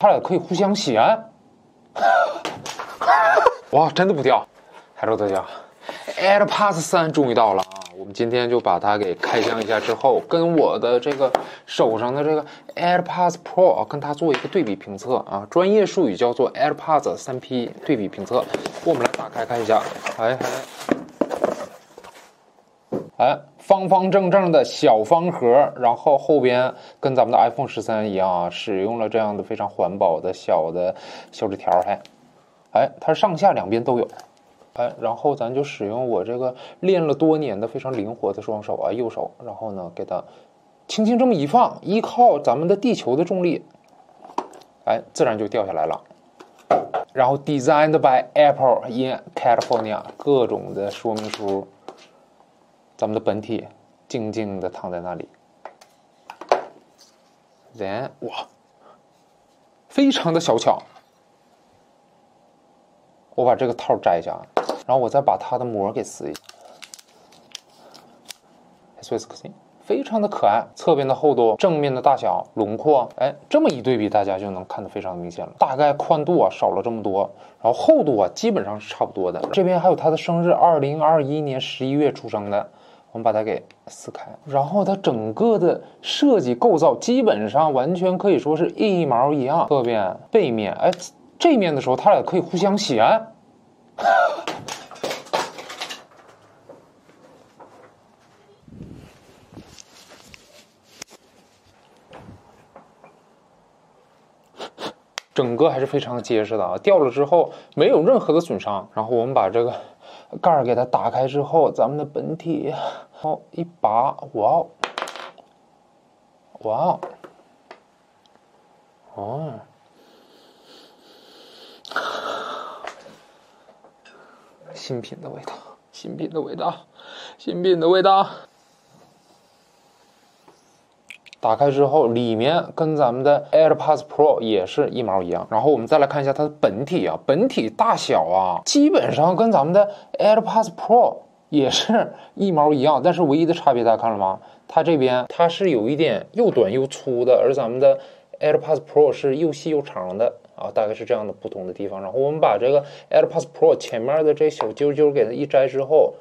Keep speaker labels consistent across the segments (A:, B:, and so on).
A: 它俩可以互相衔。哇，真的不掉！Hello，大家，AirPods 三终于到了啊！我们今天就把它给开箱一下，之后跟我的这个手上的这个 AirPods Pro 跟它做一个对比评测啊，专业术语叫做 AirPods 三 P 对比评测。我们来打开看一下，哎哎，哎，方方正正的小方盒，然后后边跟咱们的 iPhone 十三一样啊，使用了这样的非常环保的小的小纸条，还。哎，它上下两边都有，哎，然后咱就使用我这个练了多年的非常灵活的双手啊，右手，然后呢，给它轻轻这么一放，依靠咱们的地球的重力，哎，自然就掉下来了。然后 Designed by Apple in California，各种的说明书，咱们的本体静静的躺在那里。Then，哇，非常的小巧。我把这个套摘下，然后我再把它的膜给撕一下。s w i s s 非常的可爱。侧边的厚度，正面的大小，轮廓，哎，这么一对比，大家就能看得非常明显了。大概宽度啊少了这么多，然后厚度啊基本上是差不多的。这边还有它的生日，二零二一年十一月出生的。我们把它给撕开，然后它整个的设计构造基本上完全可以说是一毛一样。侧面、背面，哎。这面的时候，它俩可以互相衔。整个还是非常结实的啊，掉了之后没有任何的损伤。然后我们把这个盖儿给它打开之后，咱们的本体，好一拔，哇哦，哇哦，哦。新品的味道，新品的味道，新品的味道。打开之后，里面跟咱们的 AirPods Pro 也是一毛一样。然后我们再来看一下它的本体啊，本体大小啊，基本上跟咱们的 AirPods Pro 也是一毛一样。但是唯一的差别，大家看了吗？它这边它是有一点又短又粗的，而咱们的 AirPods Pro 是又细又长的。啊，大概是这样的不同的地方。然后我们把这个 AirPods Pro 前面的这小揪揪给它一摘之后，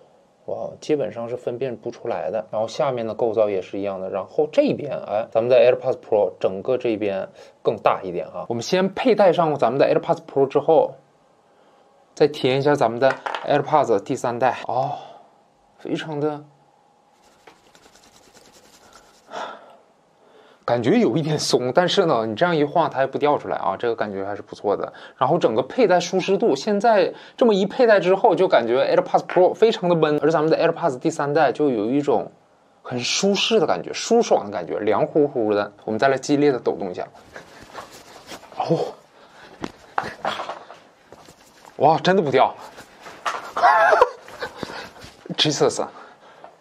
A: 哇，基本上是分辨不出来的。然后下面的构造也是一样的。然后这边，哎，咱们的 AirPods Pro 整个这边更大一点啊。我们先佩戴上咱们的 AirPods Pro 之后，再体验一下咱们的 AirPods 第三代。哦，非常的。感觉有一点松，但是呢，你这样一晃，它也不掉出来啊，这个感觉还是不错的。然后整个佩戴舒适度，现在这么一佩戴之后，就感觉 AirPods Pro 非常的闷，而咱们的 AirPods 第三代就有一种很舒适的感觉，舒爽的感觉，凉乎乎的。我们再来激烈的抖动一下，哦，哇，真的不掉，Jesus，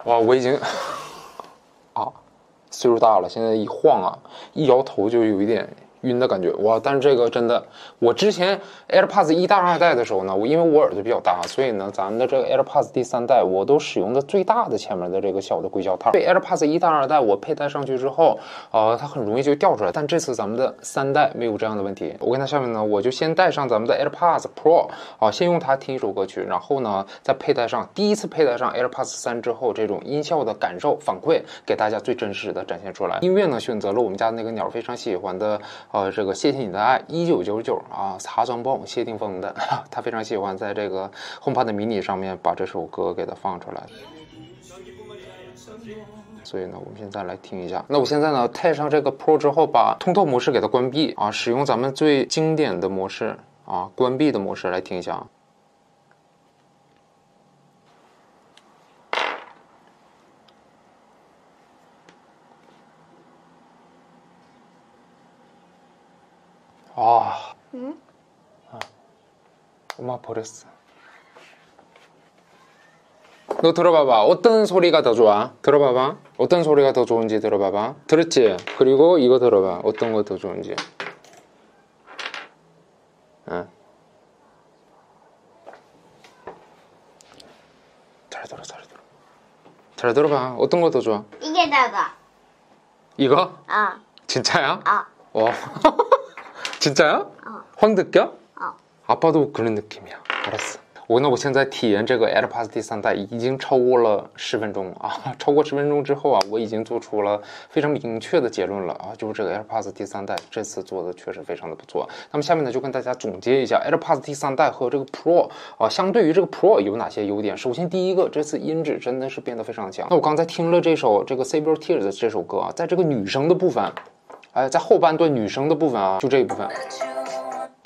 A: 哇，我已经。岁数大了，现在一晃啊，一摇头就有一点晕的感觉哇！但是这个真的，我之前 AirPods 一代、二代的时候呢，我因为我耳朵比较大，所以呢，咱们的这个 AirPods 第三代我都使用的最大的前面的这个小的硅胶套。对 AirPods 一代、二代，我佩戴上去之后，呃，它很容易就掉出来。但这次咱们的三代没有这样的问题。我跟它下面呢，我就先戴上咱们的 AirPods Pro 啊，先用它听一首歌曲，然后呢，再佩戴上第一次佩戴上 AirPods 三之后，这种音效的感受反馈，给大家最真实的展现出来。音乐呢，选择了我们家那个鸟非常喜欢的。呃，这个谢谢你的爱，一九九九啊，茶庄包谢霆锋的，他非常喜欢在这个 HomePod mini 上面把这首歌给它放出来。所以呢，我们现在来听一下。那我现在呢，戴上这个 Pro 之后，把通透模式给它关闭啊，使用咱们最经典的模式啊，关闭的模式来听一下。 我妈버렸어。너 들어봐봐 어떤 소리가 더 좋아 들어봐봐 어떤 소리가 더 좋은지 들어봐봐 들었지 그리고 이거 들어봐 어떤 거 더 좋은지응잘들어 잘 들어 잘 들어봐 어떤 거 더 좋아
B: 이게 나가
A: 이거? 아진짜야?
B: 아
A: 어. 진짜야? 어. 확 느껴? 어. 아빠도 그런 느낌이야. 알았어.我那我现在体验这个 AirPods 第三代已经超过了十分钟啊，超过十分钟之后啊，我已经做出了非常明确的结论了啊，就是这个 AirPods 第三代这次做的确实非常的不错。那么下面呢，就跟大家总结一下 AirPods 第三代和这个 Pro 啊，相对于这个 Pro 有哪些优点？首先第一个，这次音质真的是变得非常强。那我刚才听了这首这个 Save Your Tears 的这首歌啊，在这个女声的部分，哎，在后半段女声的部分啊，就这一部分。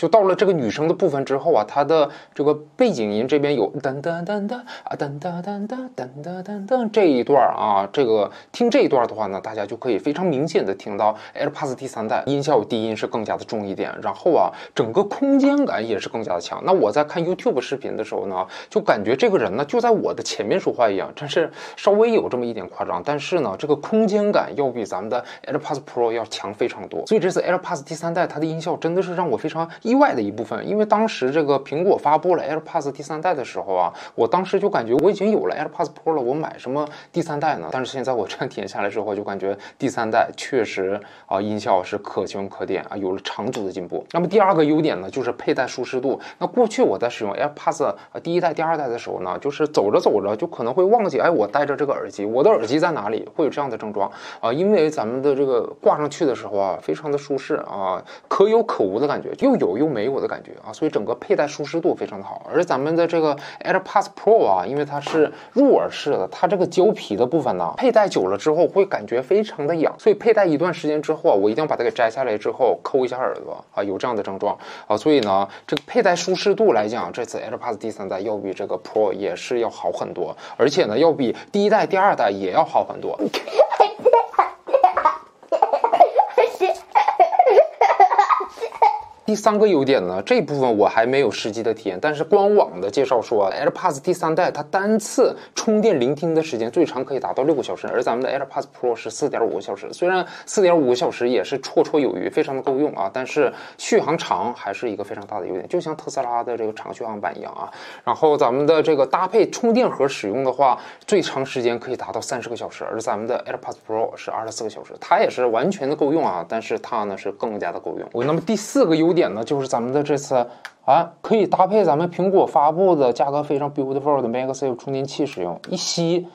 A: 就到了这个女生的部分之后啊，它的这个背景音这边有噔噔噔噔啊噔噔噔噔噔噔噔噔这一段啊，这个听这一段的话呢，大家就可以非常明显的听到 AirPods 第三代音效低音是更加的重一点，然后啊，整个空间感也是更加的强。那我在看 YouTube 视频的时候呢，就感觉这个人呢就在我的前面说话一样，真是稍微有这么一点夸张。但是呢，这个空间感要比咱们的 AirPods Pro 要强非常多。所以这次 AirPods 第三代它的音效真的是让我非常。意外的一部分，因为当时这个苹果发布了 AirPods 第三代的时候啊，我当时就感觉我已经有了 AirPods Pro 了，我买什么第三代呢？但是现在我 这样体验下来之后，就感觉第三代确实啊音效是可圈可点啊，有了长足的进步。那么第二个优点呢，就是佩戴舒适度。那过去我在使用 AirPods 第一代、第二代的时候呢，就是走着走着就可能会忘记，哎，我戴着这个耳机，我的耳机在哪里？会有这样的症状啊，因为咱们的这个挂上去的时候啊，非常的舒适啊，可有可无的感觉，又有又没有的感觉啊，所以整个佩戴舒适度非常的好。而咱们的这个 AirPods Pro 啊，因为它是入耳式的，它这个胶皮的部分呢，佩戴久了之后会感觉非常的痒，所以佩戴一段时间之后啊，我一定要把它给摘下来之后抠一下耳朵啊，有这样的症状啊，所以呢，这个佩戴舒适度来讲，这次 AirPods 第三代要比这个 Pro 也是要好很多，而且呢，要比第一代、第二代也要好很多。第三个优点呢，这部分我还没有实际的体验，但是官网的介绍说，AirPods 第三代它单次充电聆听的时间最长可以达到六个小时，而咱们的 AirPods Pro 是四点五个小时。虽然四点五个小时也是绰绰有余，非常的够用啊，但是续航长还是一个非常大的优点，就像特斯拉的这个长续航版一样啊。然后咱们的这个搭配充电盒使用的话，最长时间可以达到三十个小时，而咱们的 AirPods Pro 是二十四个小时，它也是完全的够用啊，但是它呢是更加的够用。我那么第四个优点。点呢，就是咱们的这次啊，可以搭配咱们苹果发布的价格非常 beautiful 的 MagSafe 充电器使用。一吸，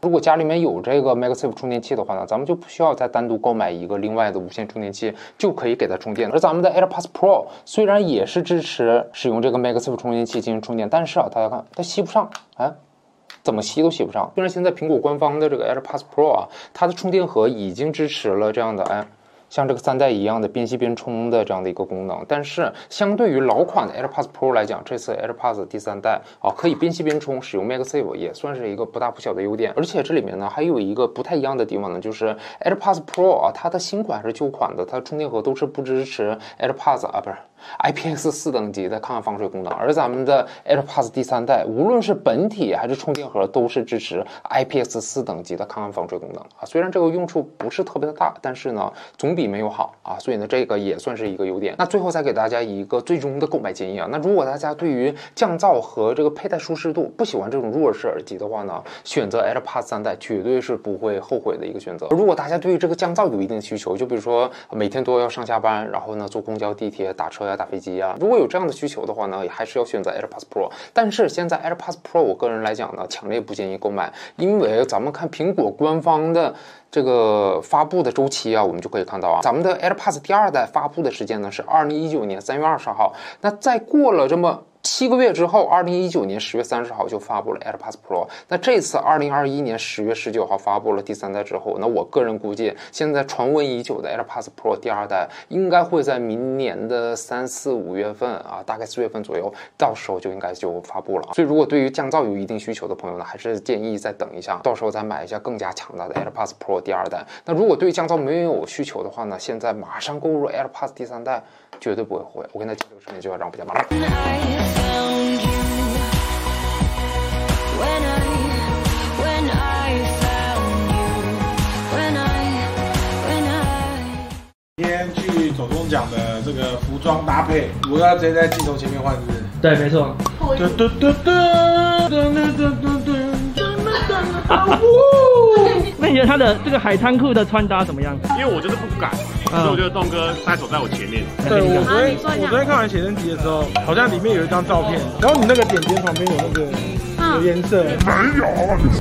A: 如果家里面有这个 MagSafe 充电器的话呢，咱们就不需要再单独购买一个另外的无线充电器，就可以给它充电。而咱们的 AirPods Pro 虽然也是支持使用这个 MagSafe 充电器进行充电，但是啊，大家看它吸不上，啊，怎么吸都吸不上。虽然现在苹果官方的这个 AirPods Pro 啊，它的充电盒已经支持了这样的哎。像这个三代一样的边吸边充的这样的一个功能，但是相对于老款的 AirPods Pro 来讲，这次 AirPods 第三代啊可以边吸边充，使用 MagSafe 也算是一个不大不小的优点。而且这里面呢还有一个不太一样的地方呢，就是 AirPods Pro 啊，它的新款还是旧款的，它的充电盒都是不支持 AirPods 啊，不是。IPX 四等级的抗汗防水功能，而咱们的 AirPods 第三代，无论是本体还是充电盒，都是支持 IPX 四等级的抗汗防水功能啊。虽然这个用处不是特别的大，但是呢，总比没有好啊。所以呢，这个也算是一个优点。那最后再给大家一个最终的购买建议啊。那如果大家对于降噪和这个佩戴舒适度不喜欢这种入耳式耳机的话呢，选择 AirPods 三代绝对是不会后悔的一个选择。如果大家对于这个降噪有一定需求，就比如说每天都要上下班，然后呢坐公交、地铁、打车。呀打飞机啊！如果有这样的需求的话呢，也还是要选择 AirPods Pro。但是现在 AirPods Pro，我个人来讲呢，强烈不建议购买，因为咱们看苹果官方的这个发布的周期啊，我们就可以看到啊，咱们的 AirPods 第二代发布的时间呢是二零一九年三月二十号。那再过了这么。七个月之后，二零一九年十月三十号就发布了 AirPods Pro。那这次二零二一年十月十九号发布了第三代之后，那我个人估计，现在传闻已久的 AirPods Pro 第二代应该会在明年的三四五月份啊，大概四月份左右，到时候就应该就发布了。所以，如果对于降噪有一定需求的朋友呢，还是建议再等一下，到时候再买一下更加强大的 AirPods Pro 第二代。那如果对降噪没有需求的话呢，现在马上购入 AirPods 第三代，绝对不会后悔。我跟他讲这个视频就要让不加马上。
B: 讲的这个服装搭配，我要直接在镜头前面换，是不是？
C: 对，没错。那你觉得他的这个海滩裤的穿搭怎么样？
B: 因为我就是不敢。
C: 所以我觉得栋哥带走在我前面。
B: 对，我昨天我昨天看完写真集的时候，好像里面有一张照片，然后你那个点点旁边有那个有颜色。没有。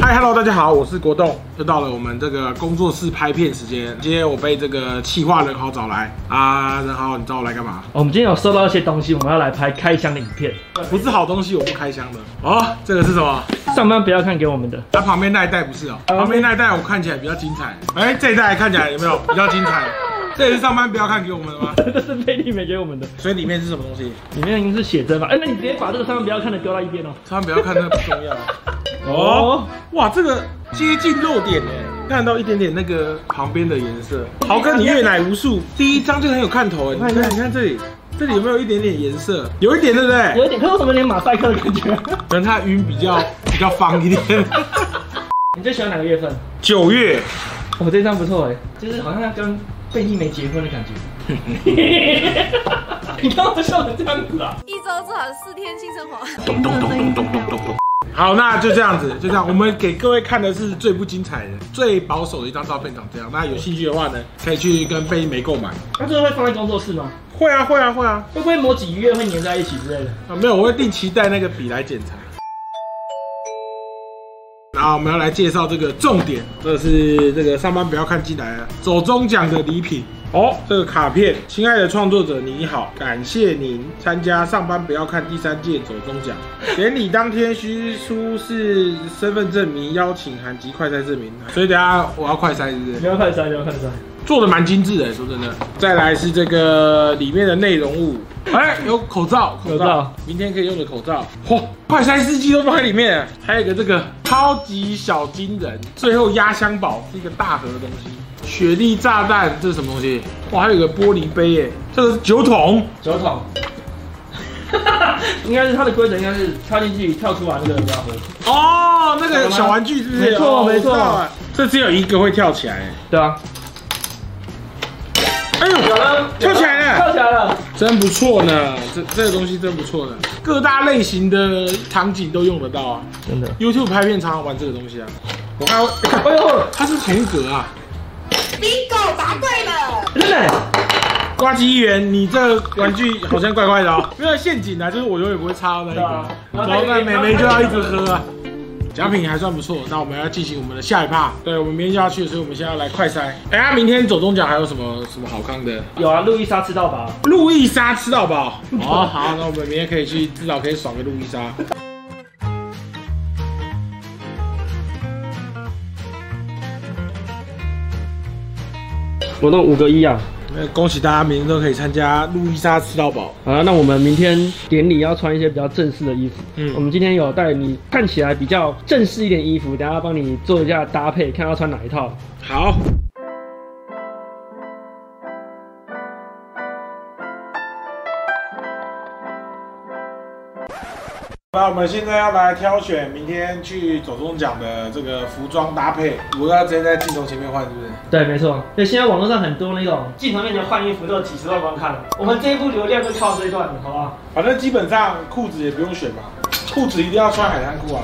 B: 嗨，Hello，大家好，我是国栋，又到了我们这个工作室拍片时间。今天我被这个企划人豪找来啊，人豪，你找我来干嘛？
D: 我们今天有收到一些东西，我们要来拍开箱的影片。
B: 不是好东西，我不开箱的。哦，这个是什么？
D: 上班不要看给我们的。
B: 它旁边那一袋不是哦，旁边那一袋我看起来比较精彩。哎，这一袋看起来有没有比较精彩？这也是上班不要看给我们的吗？
D: 这是贝利美给我们的。
B: 所以里面是什么东西？
D: 里面应该是写真吧？哎，那你直接把这个上班不要看的丢到一边哦。
B: 上班不要看那个不重要。哦，哇，这个接近漏点哎，看到一点点那个旁边的颜色。豪哥，你阅奶无数，第一张就很有看头哎。你看，你看这里，这里有没有一点点颜色？有一点，对不对？
D: 有一点，可是为什么连马赛克的感觉？
B: 可能它晕比较比较方一点。
D: 你最喜欢哪个月份？
B: 九月。
D: 我这张不错哎，就是好像要跟。贝蒂没结婚的感觉，你刚刚笑成这样子啊？
E: 一周做好四天性生活。
B: 咚咚咚咚咚咚咚咚。好，那就这样子，就这样。我们给各位看的是最不精彩的、最保守的一张照片，长这样。那有兴趣的话呢，可以去跟贝一梅购买。
D: 那这个会放在工作室吗？
B: 会啊，会啊，会啊。
D: 会不会某几个月会粘在一起之类的？
B: 啊，没有，我会定期带那个笔来检查。然后我们要来介绍这个重点，这是这个上班不要看进来了，走中奖的礼品哦。这个卡片，亲爱的创作者你好，感谢您参加上班不要看第三届走中奖。典礼当天需出示身份证明、邀请函及快筛证明。所以等下我要快筛，是不是？
D: 你要快筛，你要快筛。
B: 做的蛮精致的，说真的。再来是这个里面的内容物。哎，有口罩，口罩，明天可以用的口罩。嚯，快筛试剂都放在里面，还有一个这个超级小金人，最后压箱宝是一个大盒的东西。雪莉炸弹，这是什么东西？哇，还有一个玻璃杯耶，这个是酒桶，
D: 酒桶。应该是它的规则，应该是插进去跳出来那个家伙。
B: 哦，那个小玩具是不是？
D: 没错，没错。
B: 这只有一个会跳起来，
D: 对啊。
B: 哎呦，有了，跳起来了，
D: 跳起来了，
B: 真不错呢。这这个东西真不错呢，各大类型的场景都用得到啊。
D: 真的
B: ，YouTube 拍片常常玩这个东西啊。我看，哎呦，它是同格啊。
E: Bingo，答对了。
D: 真的，
B: 呱唧议员，你这玩具好像怪怪的哦。没有陷阱啊，就是我永远不会插到那一个，然后那妹妹就要一直喝啊。奖品还算不错，那我们要进行我们的下一趴。对，我们明天就要去，所以我们现在要来快筛。哎呀，明天走中奖还有什么什么好康的？
D: 有啊，路易莎吃到饱。
B: 路易莎吃到饱。哦，好，那我们明天可以去，至少可以爽个路易莎。
D: 我弄五个一啊。
B: 恭喜大家，明天都可以参加路易莎吃到饱。
D: 好了，那我们明天典礼要穿一些比较正式的衣服。嗯，我们今天有带你看起来比较正式一点衣服，等下帮你做一下搭配，看要穿哪一套。
B: 好。那我们现在要来挑选明天去走中奖的这个服装搭配，我要直接在镜头前面换，是不是？对，没错。
D: 对，现在网络上很多那种镜头面前换衣服都有几十万观看了，我们这一部流量就靠这一段，好不好？
B: 反正基本上裤子也不用选嘛，裤子一定要穿海滩裤啊。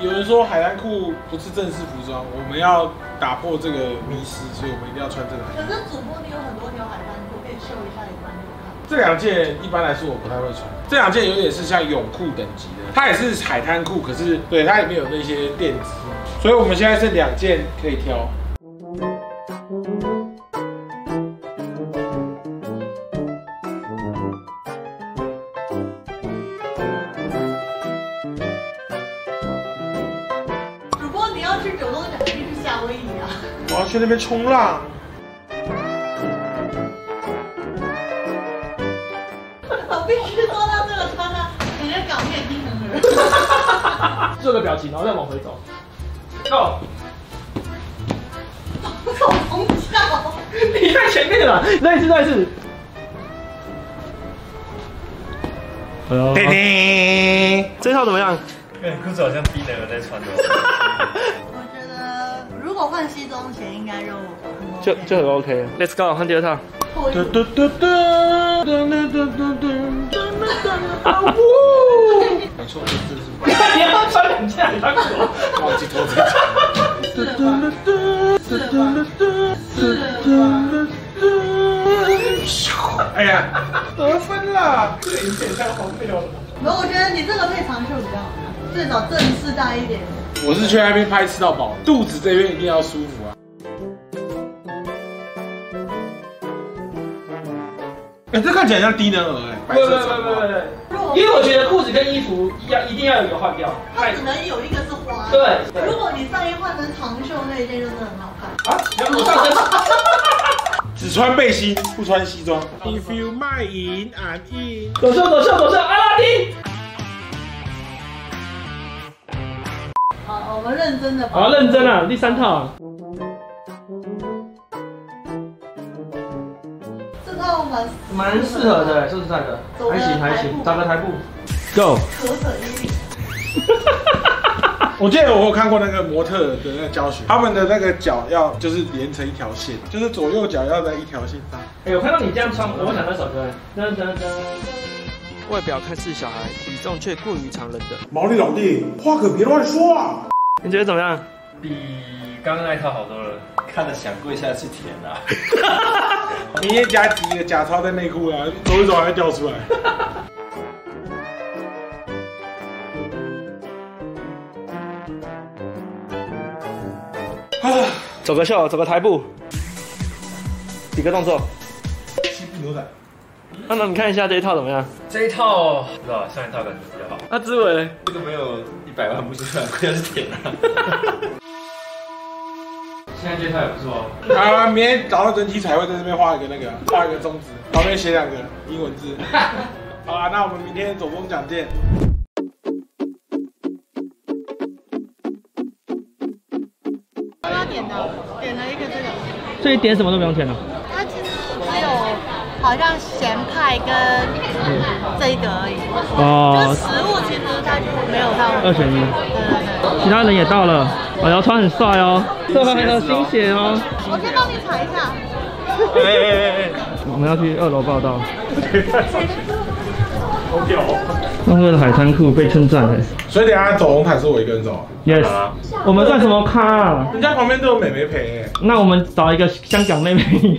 B: 有人说海滩裤不是正式服装，我们要打破这个迷思，所以我们一定要穿这个。
E: 可是主播你有很多条海滩。
B: 这两件一般来说我不太会穿，这两件有点是像泳裤等级的，它也是海滩裤，可是对它里面有那些垫子，所以我们现在是两件可以挑。
E: 主播你要去九龙奖，一定是夏威夷啊！
B: 我要去那边冲浪。
D: 做个表情，然后再往回走。Go！
E: 好搞笑！
D: 你在前面了，再一次，再一次。叮叮，这套怎么样？
F: 你裤子好像低能儿在穿的。
E: 我觉得如果换西装前，应该就
D: 就就很 OK。Let's go，换第二套。
B: 没错，
D: 你看你要穿两件，他
B: 忘记脱这件。得分了，这个影片太荒谬了。
E: 然后我觉得你这个配长袖比较好看，最少正式大一点。
B: 我是去那边拍吃到饱，肚子这边一定要舒服啊。哎、这看起来像低能儿哎。
D: 不不不不不，因为我觉得裤子跟衣服要一定要有一个换掉，
E: 它只能有一个是花。
D: 对，
E: 如果你上衣换成长袖那一件，就是很好看。啊，
B: 只穿背心不穿西装。If you my in I'm in。
D: 走秀走秀走秀，阿拉丁。
E: 好，我们认真的。
D: 好，认真啊，第三套。
E: 这套蛮
D: 蛮适合的，说实在的，还行还行，找个台步。Go。
B: 我记得我有看过那个模特的那个教学，他们的那个脚要就是连成一条线，就是左右脚要在一条线上。
D: 哎、欸，我看到你这样穿，我会想那首歌。噔噔噔。外表看似小孩，体重却过于常人的
B: 毛利老弟，话可别乱说啊！
D: 你觉得怎么样？
F: 比刚刚那一套好多了，看着想跪下去舔啊！
B: 明天加几个假钞在内裤啊，走一走还会掉出来。
D: 走个秀，走个台步，几个动作。
B: 西部牛仔。
D: 那那你看一下这一套怎么样？
F: 这一套不知道，上一套感觉比较好。
D: 那志伟，
F: 这个没有一百万不是算，亏的是舔啊。现在介绍也不错。
B: 好，明天早上整体彩绘在这边画一个那个，画一个中指，旁边写两个英文字。好啦，那我们明天走钟奖见。
E: 点的，点了一个这个，
D: 所以点什么都不用钱了。
E: 它其实只有好像咸派跟这一个而已。哦。就食物其实它就没有到
D: 二选一。
E: 对对对。
D: 其他人也到了，我要穿很帅哦，这还有新鞋哦。
E: 我先帮你踩一下。
D: 哎哎哎哎，我们要去二楼报道。
B: 好屌！
D: 东哥的海滩裤被称赞哎。
B: 所以等下走红毯是我一个人走。
D: Yes。我们算什么咖啊？
B: 人家旁边都有美眉陪哎。
D: 那我们找一个香港妹妹。
B: 你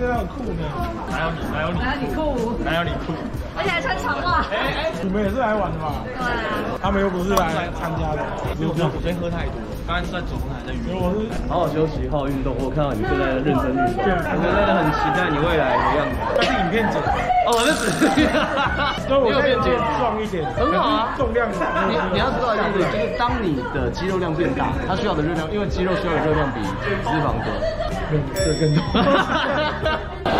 B: 真的很酷呢。
F: 哪有你？哪有你？
E: 哪有你酷？
F: 哪有你酷？
E: 而且还穿长袜。哎哎，
B: 你们也是来玩的吧？
E: 对啊。
B: 他们又不是来参加的。
F: 没有没有，我今天喝太多。刚才在走龙潭在运动。我是
G: 好好休息，好好运动。我看到你正在认真运动。对，我真的很期待你未来的样子。
B: 那是影片剪。
G: 哦，我是纸。
B: 所以我可以减壮一点，
G: 很好啊。
B: 重量少。
G: 你你要知道一件事，就是当你的肌肉量变大，它需要的热量，因为肌肉需要的热量比脂肪多。
B: 更更多。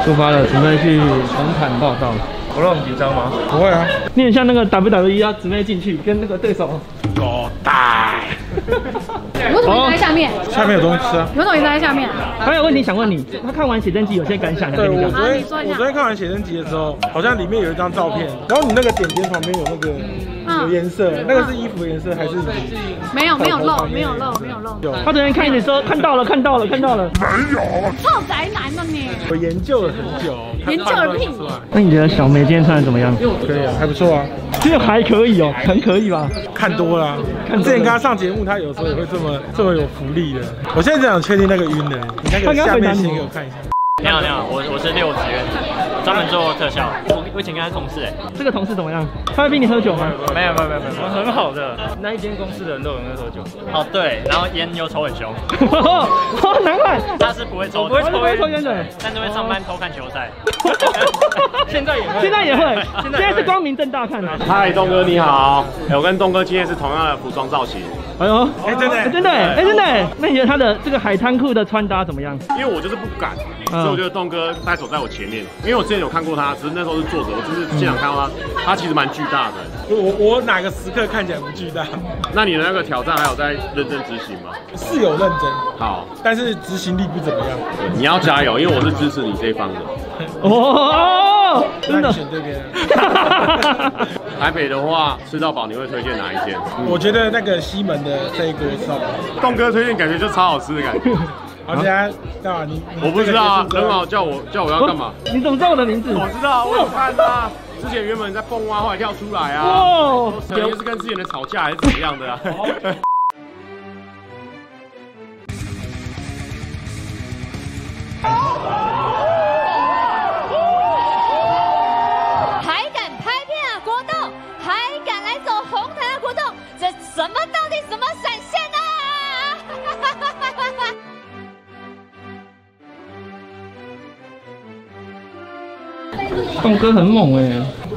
D: 出发了，准备去红毯报到。
G: 我让你紧张吗？
B: 不会啊。
D: 你很像那个 WWE 啊，姊妹进去跟那个对手。
B: 狗带。
H: 你为什么一直在下面？
B: 下面有东西吃啊。
H: 你为什么一直在下面？
D: 还有问题想问你，他看完写真集有些感想，
B: 对，我昨天
H: 啊、
B: 我昨天看完写真集的时候，好像里面有一张照片，然后你那个点点旁边有那个。有颜色，那个是衣服的颜色还是？
H: 没有没有露，没有露，没有露。
D: 他昨天看你说看到了，看到了，看到了。
B: 没有。
H: 臭宅男呢你？
B: 我研究了很久。
H: 研究了屁。
D: 那你觉得小梅今天穿的怎么样？
B: 可以啊，还不错啊。
D: 其实还可以哦，很可以吧？
B: 看多了。看之前跟他上节目，他有时候也会这么这么有福利的。我现在只想确定那个晕的，你那个下面先给我看一下。
I: 你好，你好，我我是六职员，专门做特效。我我以前跟他同事哎，
D: 这个同事怎么样？他会逼你喝酒吗？
I: 没有没有没有没有，很好的。
G: 那一间公司的人都有在喝酒。
I: 哦对，然后烟又抽很凶。
D: 哦，难怪
I: 他是不会抽，
D: 不会抽烟的，
I: 但是会上班偷看球赛。
G: 现在也会，
D: 现在也会，现在是光明正大看的。
C: 嗨，东哥你好，我跟东哥今天是同样的服装造型。
D: 哎呦，
B: 哎真的
D: 真的哎真的，那你觉得他的这个海滩裤的穿搭怎么样？
C: 因为我就是不敢，所以我觉得东哥他走在我前面，因为我之前有看过他，只是那时候是坐着，我就是现场看到他，他其实蛮巨大的。
B: 我我哪个时刻看起来不巨大？
C: 那你的那个挑战还有在认真执行吗？
B: 是有认真，
C: 好，
B: 但是执行力不怎么样。
C: 你要加油，因为我是支持你这一方的。
D: 哦，真的。
B: 选这边。
C: 台北的话，吃到饱你会推荐哪一间？
B: 我觉得那个西门的这一锅吃到饱。
C: 东哥推荐感觉就超好吃的感觉。
B: 好，等下干嘛？你
C: 我不知道啊，很好，叫我叫我要干嘛？
D: 你怎么知道我的名字？
C: 我知道，我有看啊。之前原本在蹦蛙，后来跳出来啊。哦。可能是跟之前的吵架还是怎么样的啊？
J: 什么到底怎么闪现啊？
D: 栋哥很猛哎，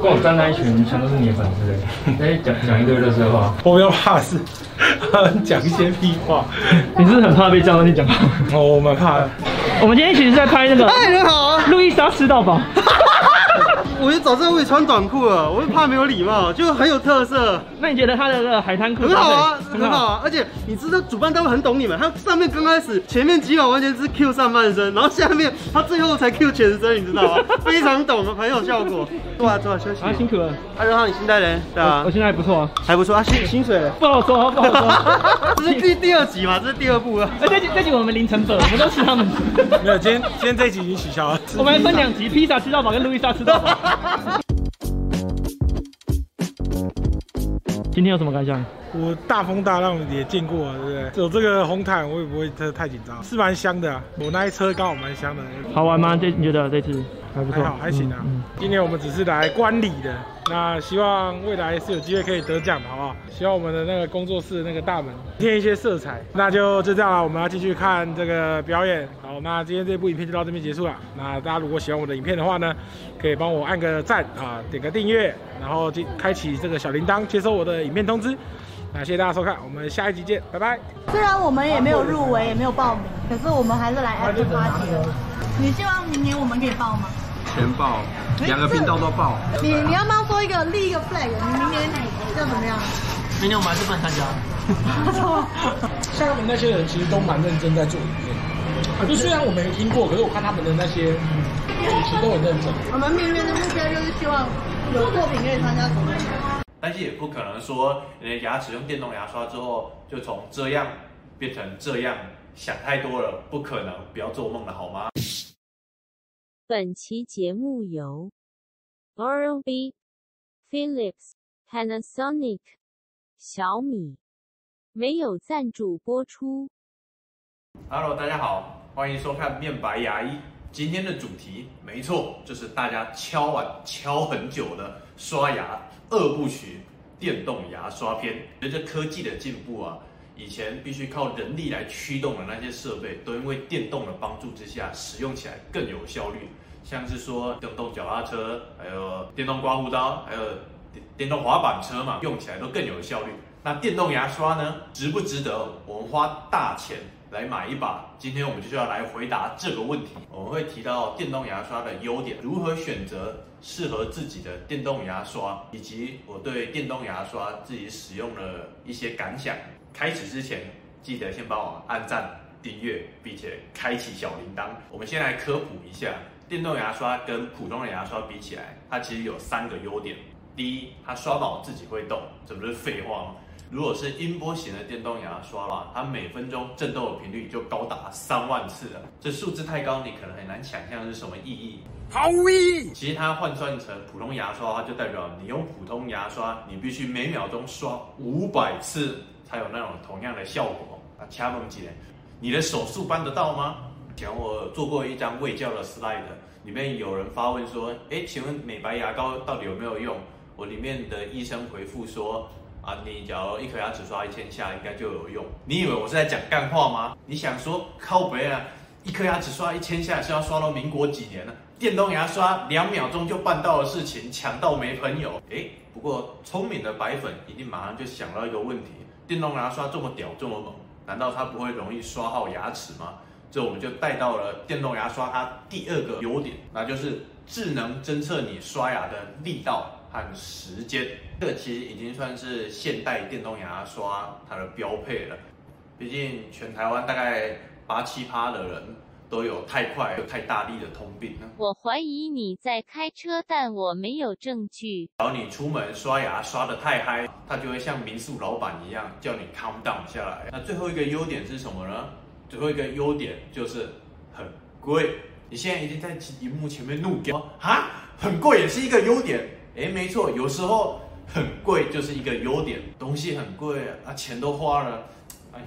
F: 跟我站在一群全都是你的粉丝哎，讲讲一堆热色话，
B: 我比较怕事 讲一些屁话，
D: 你是不是很怕被这样东西讲话？
B: 哦，我蛮怕的。
D: 我们今天其实在拍那个，
G: 哎，人好啊，
D: 路易莎吃到饱。
G: 我就早知道我也穿短裤了，我就怕没有礼貌，就很有特色。
D: 那你觉得他的那个海滩裤
G: 很好啊，很好啊，而且你知道主办单位很懂你们，他上面刚开始前面几秒完全是 Q 上半身，然后下面他最后才 Q 全身，你知道吗？非常懂，很有效果。坐啊坐啊休息
D: 啊，辛苦了。
G: 阿任浩，你新带人对啊？
D: 我现在还不错啊，
G: 还不错啊，薪薪水
D: 不好说，不好说。
G: 这是第第二集嘛，这是第二部啊。
D: 哎，这集这集我们零成本，我们都吃他们。
B: 没有，今天今天这一集已经取消了。
D: 我们还分两集，披萨吃到饱跟路易莎吃到饱。今天有什么感想？
B: 我大风大浪也见过了，对不对？有这个红毯，我也不会太太紧张，是蛮香的、啊。我那一车刚好蛮香的。
D: 好玩吗？这你觉得这次还不错？
B: 还好，还行啊。嗯嗯、今天我们只是来观礼的，那希望未来是有机会可以得奖的，好不好？希望我们的那个工作室的那个大门添一些色彩。那就就这样了，我们要继续看这个表演。好，那今天这部影片就到这边结束了。那大家如果喜欢我的影片的话呢，可以帮我按个赞啊，点个订阅。然后就开启这个小铃铛，接收我的影片通知。那谢谢大家收看，我们下一集见，拜拜。
E: 虽然我们也没有入围，也没有报名，可是我们还是来 After Party 的。你希望明年我们可以报吗？
G: 全报，两个频道都报。
E: 你你要不要说一个立一个 flag？你明年要怎么样？
I: 明年我们还是不能参加。
B: 像他们那些人其实都蛮认真在做影片。就虽然我没听过，可是我看他们的那些主持都很认真。
E: 我们明年的目标就是希望。有作品可以参加什么？
K: 但是也不可能说你的牙齿用电动牙刷之后就从这样变成这样，想太多了，不可能，不要做梦了好吗？
J: 本期节目由 Oral-B、Philips、Panasonic、小米没有赞助播出。
K: Hello，大家好，欢迎收看面白牙医。今天的主题没错，就是大家敲碗敲很久的刷牙二部曲——电动牙刷篇。随着科技的进步啊，以前必须靠人力来驱动的那些设备，都因为电动的帮助之下，使用起来更有效率。像是说电动脚踏车，还有电动刮胡刀，还有电电动滑板车嘛，用起来都更有效率。那电动牙刷呢，值不值得我们花大钱来买一把？今天我们就是要来回答这个问题。我们会提到电动牙刷的优点，如何选择适合自己的电动牙刷，以及我对电动牙刷自己使用的一些感想。开始之前，记得先帮我按赞、订阅，并且开启小铃铛。我们先来科普一下，电动牙刷跟普通的牙刷比起来，它其实有三个优点。第一，它刷毛自己会动，这不是废话吗？如果是音波型的电动牙刷的话，它每分钟震动的频率就高达三万次了。这数字太高，你可能很难想象是什么意义。好意，其实它换算成普通牙刷的话，就代表你用普通牙刷，你必须每秒钟刷五百次才有那种同样的效果。啊，掐梦姐，你的手速办得到吗？前我做过一张卫教的 slide，里面有人发问说：“哎，请问美白牙膏到底有没有用？”我里面的医生回复说。啊，你假如一颗牙齿刷一千下，应该就有用。你以为我是在讲干话吗？你想说靠北啊？一颗牙齿刷一千下是要刷到民国几年呢？电动牙刷两秒钟就办到的事情，强到没朋友。诶，不过聪明的白粉一定马上就想到一个问题：电动牙刷这么屌这么猛，难道它不会容易刷耗牙齿吗？这我们就带到了电动牙刷它第二个优点，那就是智能侦测你刷牙的力道。和时间，这个其实已经算是现代电动牙刷它的标配了。毕竟全台湾大概八七趴的人都有太快、有太大力的通病。
J: 我怀疑你在开车，但我没有证据。
K: 只要你出门刷牙刷得太嗨，它就会像民宿老板一样叫你 calm down 下来。那最后一个优点是什么呢？最后一个优点就是很贵。你现在已经在荧幕前面怒飙哈，很贵也是一个优点。哎，没错，有时候很贵就是一个优点，东西很贵啊，钱都花了，哎，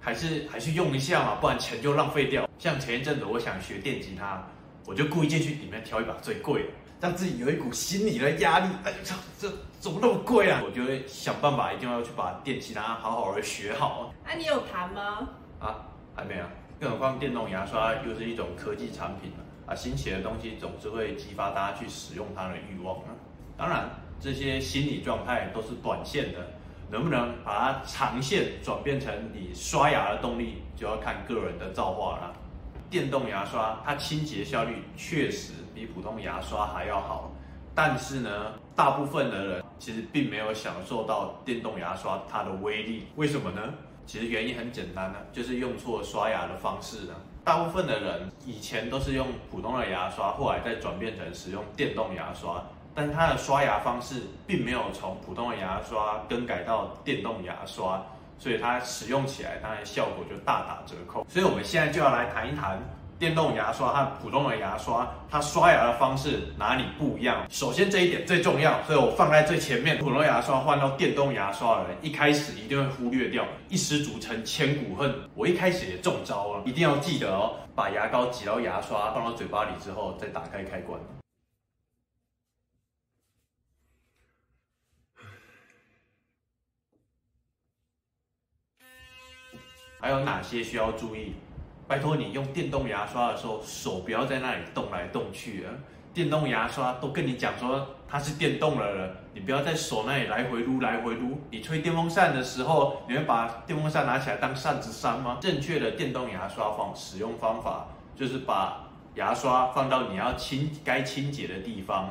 K: 还是还是用一下嘛，不然钱就浪费掉。像前一阵子我想学电吉他，我我就故意进去里面挑一把最贵的，让自己有一股心理的压力。哎，操，这怎么那么贵啊？我就会想办法，一定要去把电吉他好好的学好。
L: 啊，你有弹吗？
K: 啊，还没有。更何况电动牙刷又是一种科技产品啊，新奇的东西总是会激发大家去使用它的欲望呢。当然，这些心理状态都是短线的，能不能把它长线转变成你刷牙的动力，就要看个人的造化了。电动牙刷它清洁效率确实比普通牙刷还要好，但是呢，大部分的人其实并没有享受到电动牙刷它的威力。为什么呢？其实原因很简单呢，就是用错刷牙的方式呢。大部分的人以前都是用普通的牙刷，后来再转变成使用电动牙刷，但它的刷牙方式并没有从普通的牙刷更改到电动牙刷，所以它使用起来当然效果就大打折扣。所以我们现在就要来谈一谈。电动牙刷和普通的牙刷，它刷牙的方式哪里不一样？首先这一点最重要，所以我放在最前面。普通牙刷换到电动牙刷的人，一开始一定会忽略掉，一失足成千古恨。我一开始也中招了，一定要记得哦，把牙膏挤到牙刷放到嘴巴里之后，再打开开关。还有哪些需要注意？拜托你用电动牙刷的时候，手不要在那里动来动去啊！电动牙刷都跟你讲说它是电动了了，你不要在手那里来回撸来回撸。你吹电风扇的时候，你会把电风扇拿起来当扇子扇吗？正确的电动牙刷方使用方法就是把牙刷放到你要清该清洁的地方，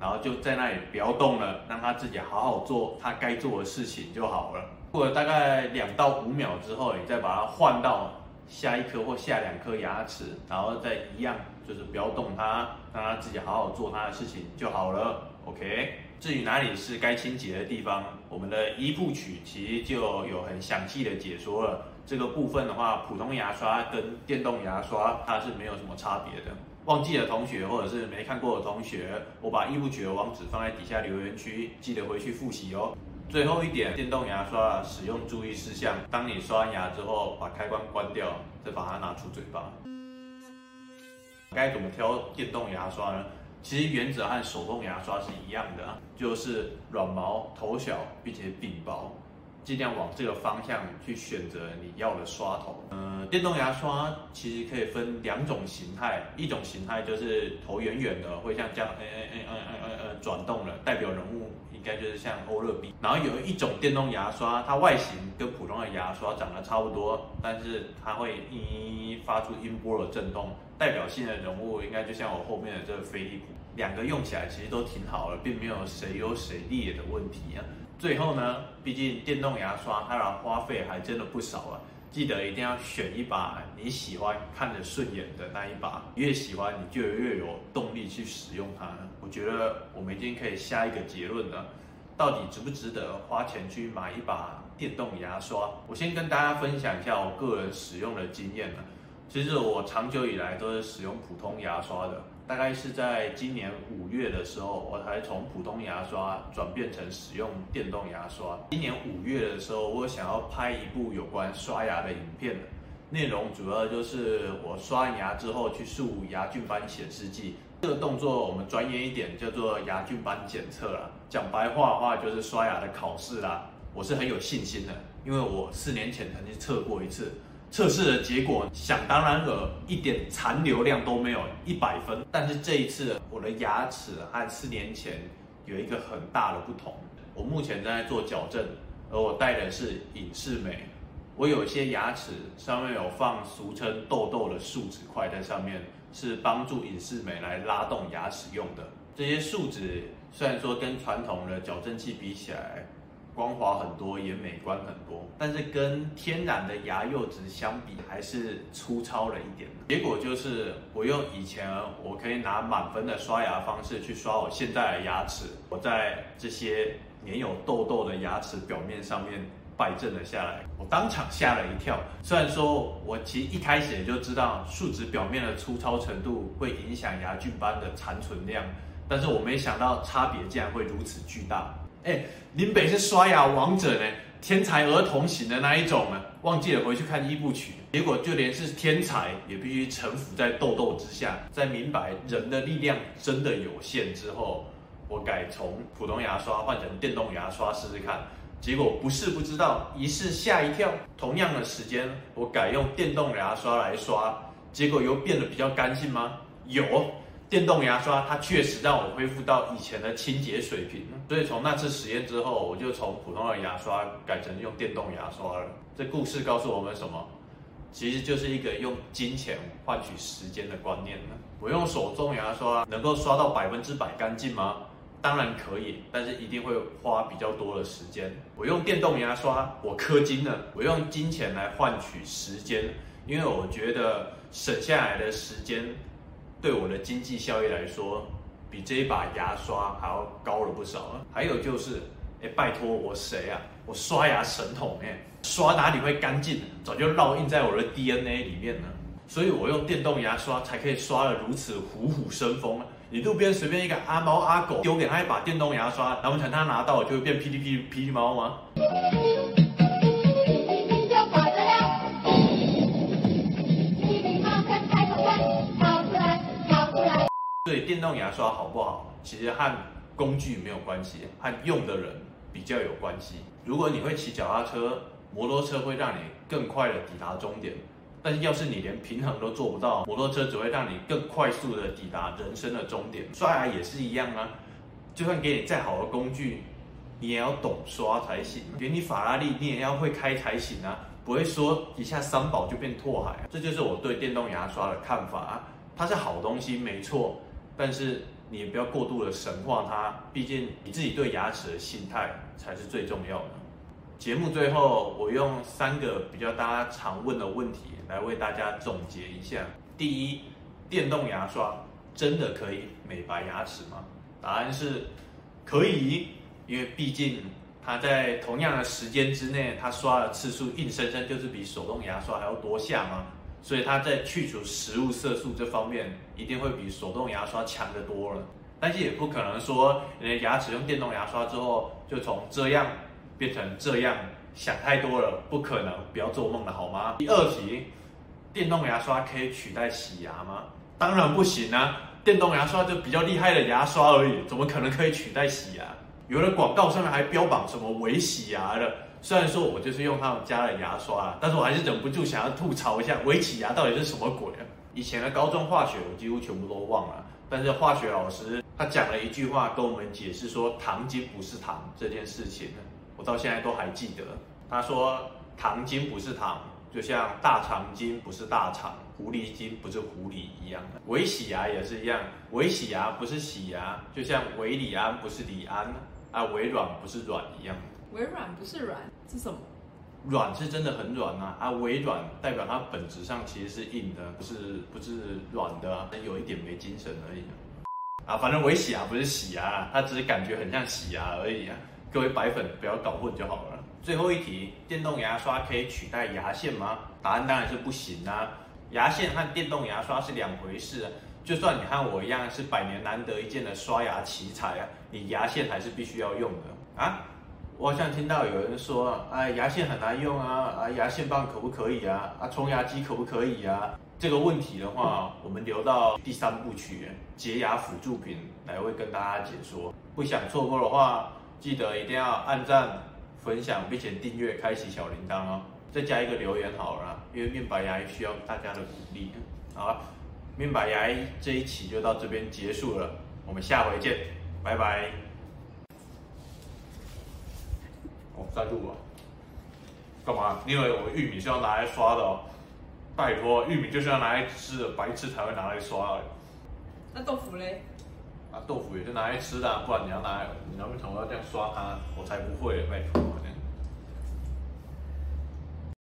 K: 然后就在那里不要动了，让它自己好好做它该做的事情就好了。过了大概两到五秒之后，你再把它换到。下一颗或下两颗牙齿，然后再一样，就是不要动它，让它自己好好做它的事情就好了。OK，至于哪里是该清洁的地方，我们的一部曲其实就有很详细的解说了。这个部分的话，普通牙刷跟电动牙刷它是没有什么差别的。忘记的同学或者是没看过的同学，我把一部曲的网址放在底下留言区，记得回去复习哦。最后一点，电动牙刷使用注意事项：当你刷完牙之后，把开关关掉，再把它拿出嘴巴。该怎么挑电动牙刷呢？其实原则和手动牙刷是一样的，就是软毛、头小，并且柄薄。尽量往这个方向去选择你要的刷头。嗯、呃，电动牙刷其实可以分两种形态，一种形态就是头圆圆的，会像这样，哎哎哎哎哎哎转动了，代表人物应该就是像欧乐 B。然后有一种电动牙刷，它外形跟普通的牙刷长得差不多，但是它会咦发出音波的震动，代表性的人物应该就像我后面的这个飞利浦。两个用起来其实都挺好的，并没有谁优谁劣的问题啊。最后呢，毕竟电动牙刷它的花费还真的不少啊，记得一定要选一把你喜欢、看着顺眼的那一把，越喜欢你就越有动力去使用它。我觉得我们已经可以下一个结论了，到底值不值得花钱去买一把电动牙刷？我先跟大家分享一下我个人使用的经验了。其实我长久以来都是使用普通牙刷的。大概是在今年五月的时候，我才从普通牙刷转变成使用电动牙刷。今年五月的时候，我想要拍一部有关刷牙的影片，内容主要就是我刷牙之后去漱牙菌斑显示剂。这个动作我们专业一点叫做牙菌斑检测啦，讲白话的话就是刷牙的考试啦。我是很有信心的，因为我四年前曾经测过一次。测试的结果，想当然尔，一点残留量都没有，一百分。但是这一次，我的牙齿和四年前有一个很大的不同。我目前正在做矫正，而我戴的是隐适美。我有些牙齿上面有放俗称痘痘的树脂块在上面，是帮助隐适美来拉动牙齿用的。这些树脂虽然说跟传统的矫正器比起来，光滑很多，也美观很多，但是跟天然的牙釉质相比，还是粗糙了一点。结果就是，我用以前我可以拿满分的刷牙方式去刷我现在的牙齿，我在这些粘有痘痘的牙齿表面上面败阵了下来，我当场吓了一跳。虽然说我其实一开始也就知道树脂表面的粗糙程度会影响牙菌斑的残存量，但是我没想到差别竟然会如此巨大。哎，林北是刷牙王者呢，天才儿童型的那一种啊，忘记了回去看一部曲，结果就连是天才也必须臣服在痘痘之下。在明白人的力量真的有限之后，我改从普通牙刷换成电动牙刷试试看。结果不试不知道，一试吓一跳。同样的时间，我改用电动牙刷来刷，结果又变得比较干净吗？有。电动牙刷，它确实让我恢复到以前的清洁水平，所以从那次实验之后，我就从普通的牙刷改成用电动牙刷了。这故事告诉我们什么？其实就是一个用金钱换取时间的观念呢。我用手动牙刷能够刷到百分之百干净吗？当然可以，但是一定会花比较多的时间。我用电动牙刷，我氪金了，我用金钱来换取时间，因为我觉得省下来的时间。对我的经济效益来说，比这一把牙刷还要高了不少啊！还有就是，哎，拜托我谁啊？我刷牙神童哎，刷哪里会干净？早就烙印在我的 DNA 里面了。所以我用电动牙刷才可以刷得如此虎虎生风！你路边随便一个阿猫阿狗丢给他一把电动牙刷，难不成他拿到就会变霹雳霹雳霹雳猫吗？所以电动牙刷好不好，其实和工具没有关系，和用的人比较有关系。如果你会骑脚踏车、摩托车会让你更快的抵达终点，但是要是你连平衡都做不到，摩托车只会让你更快速的抵达人生的终点。刷牙也是一样啊，就算给你再好的工具，你也要懂刷才行。给你法拉利，你也要会开才行啊，不会说一下三宝就变拓海。这就是我对电动牙刷的看法啊，它是好东西，没错。但是你也不要过度的神化它，毕竟你自己对牙齿的心态才是最重要的。节目最后，我用三个比较大家常问的问题来为大家总结一下。第一，电动牙刷真的可以美白牙齿吗？答案是可以，因为毕竟它在同样的时间之内，它刷的次数硬生生就是比手动牙刷还要多下吗？所以它在去除食物色素这方面，一定会比手动牙刷强得多了。但是也不可能说你的牙齿用电动牙刷之后，就从这样变成这样，想太多了，不可能，不要做梦了好吗？第二题，电动牙刷可以取代洗牙吗？当然不行啊！电动牙刷就比较厉害的牙刷而已，怎么可能可以取代洗牙？有的广告上面还标榜什么微洗牙的。虽然说我就是用他们家的牙刷，但是我还是忍不住想要吐槽一下微洗牙到底是什么鬼啊！以前的高中化学我几乎全部都忘了，但是化学老师他讲了一句话跟我们解释说糖精不是糖这件事情，我到现在都还记得。他说糖精不是糖，就像大肠精不是大肠，狐狸精不是狐狸一样的。微洗牙也是一样，微洗牙不是洗牙，就像韦礼安不是李安啊，微软不是软一样。
L: 微软不是软是什么？
K: 软是真的很软啊！啊，微软代表它本质上其实是硬的，不是不是软的啊，有一点没精神而已啊。反正微洗牙不是洗牙，它只是感觉很像洗牙而已啊。各位白粉不要搞混就好了。最后一题，电动牙刷可以取代牙线吗？答案当然是不行啊！牙线和电动牙刷是两回事啊。就算你和我一样是百年难得一见的刷牙奇才啊，你牙线还是必须要用的啊。我好像听到有人说，哎，牙线很难用啊，啊，牙线棒可不可以啊？啊，冲牙机可不可以啊？这个问题的话，我们留到第三部曲洁牙辅助品来会跟大家解说。不想错过的话，记得一定要按赞、分享，并且订阅、开启小铃铛哦。再加一个留言好了，因为面白牙需要大家的鼓励。好了，面白牙医这一期就到这边结束了，我们下回见，拜拜。在录啊？干嘛？你以为我玉米是要拿来刷的哦？拜托，玉米就是要拿来吃的，白痴才会拿来刷的。
L: 那豆腐嘞？
K: 啊，豆腐也是拿来吃的，不然你要拿来，你要为什么要这样刷它？我才不会，拜托。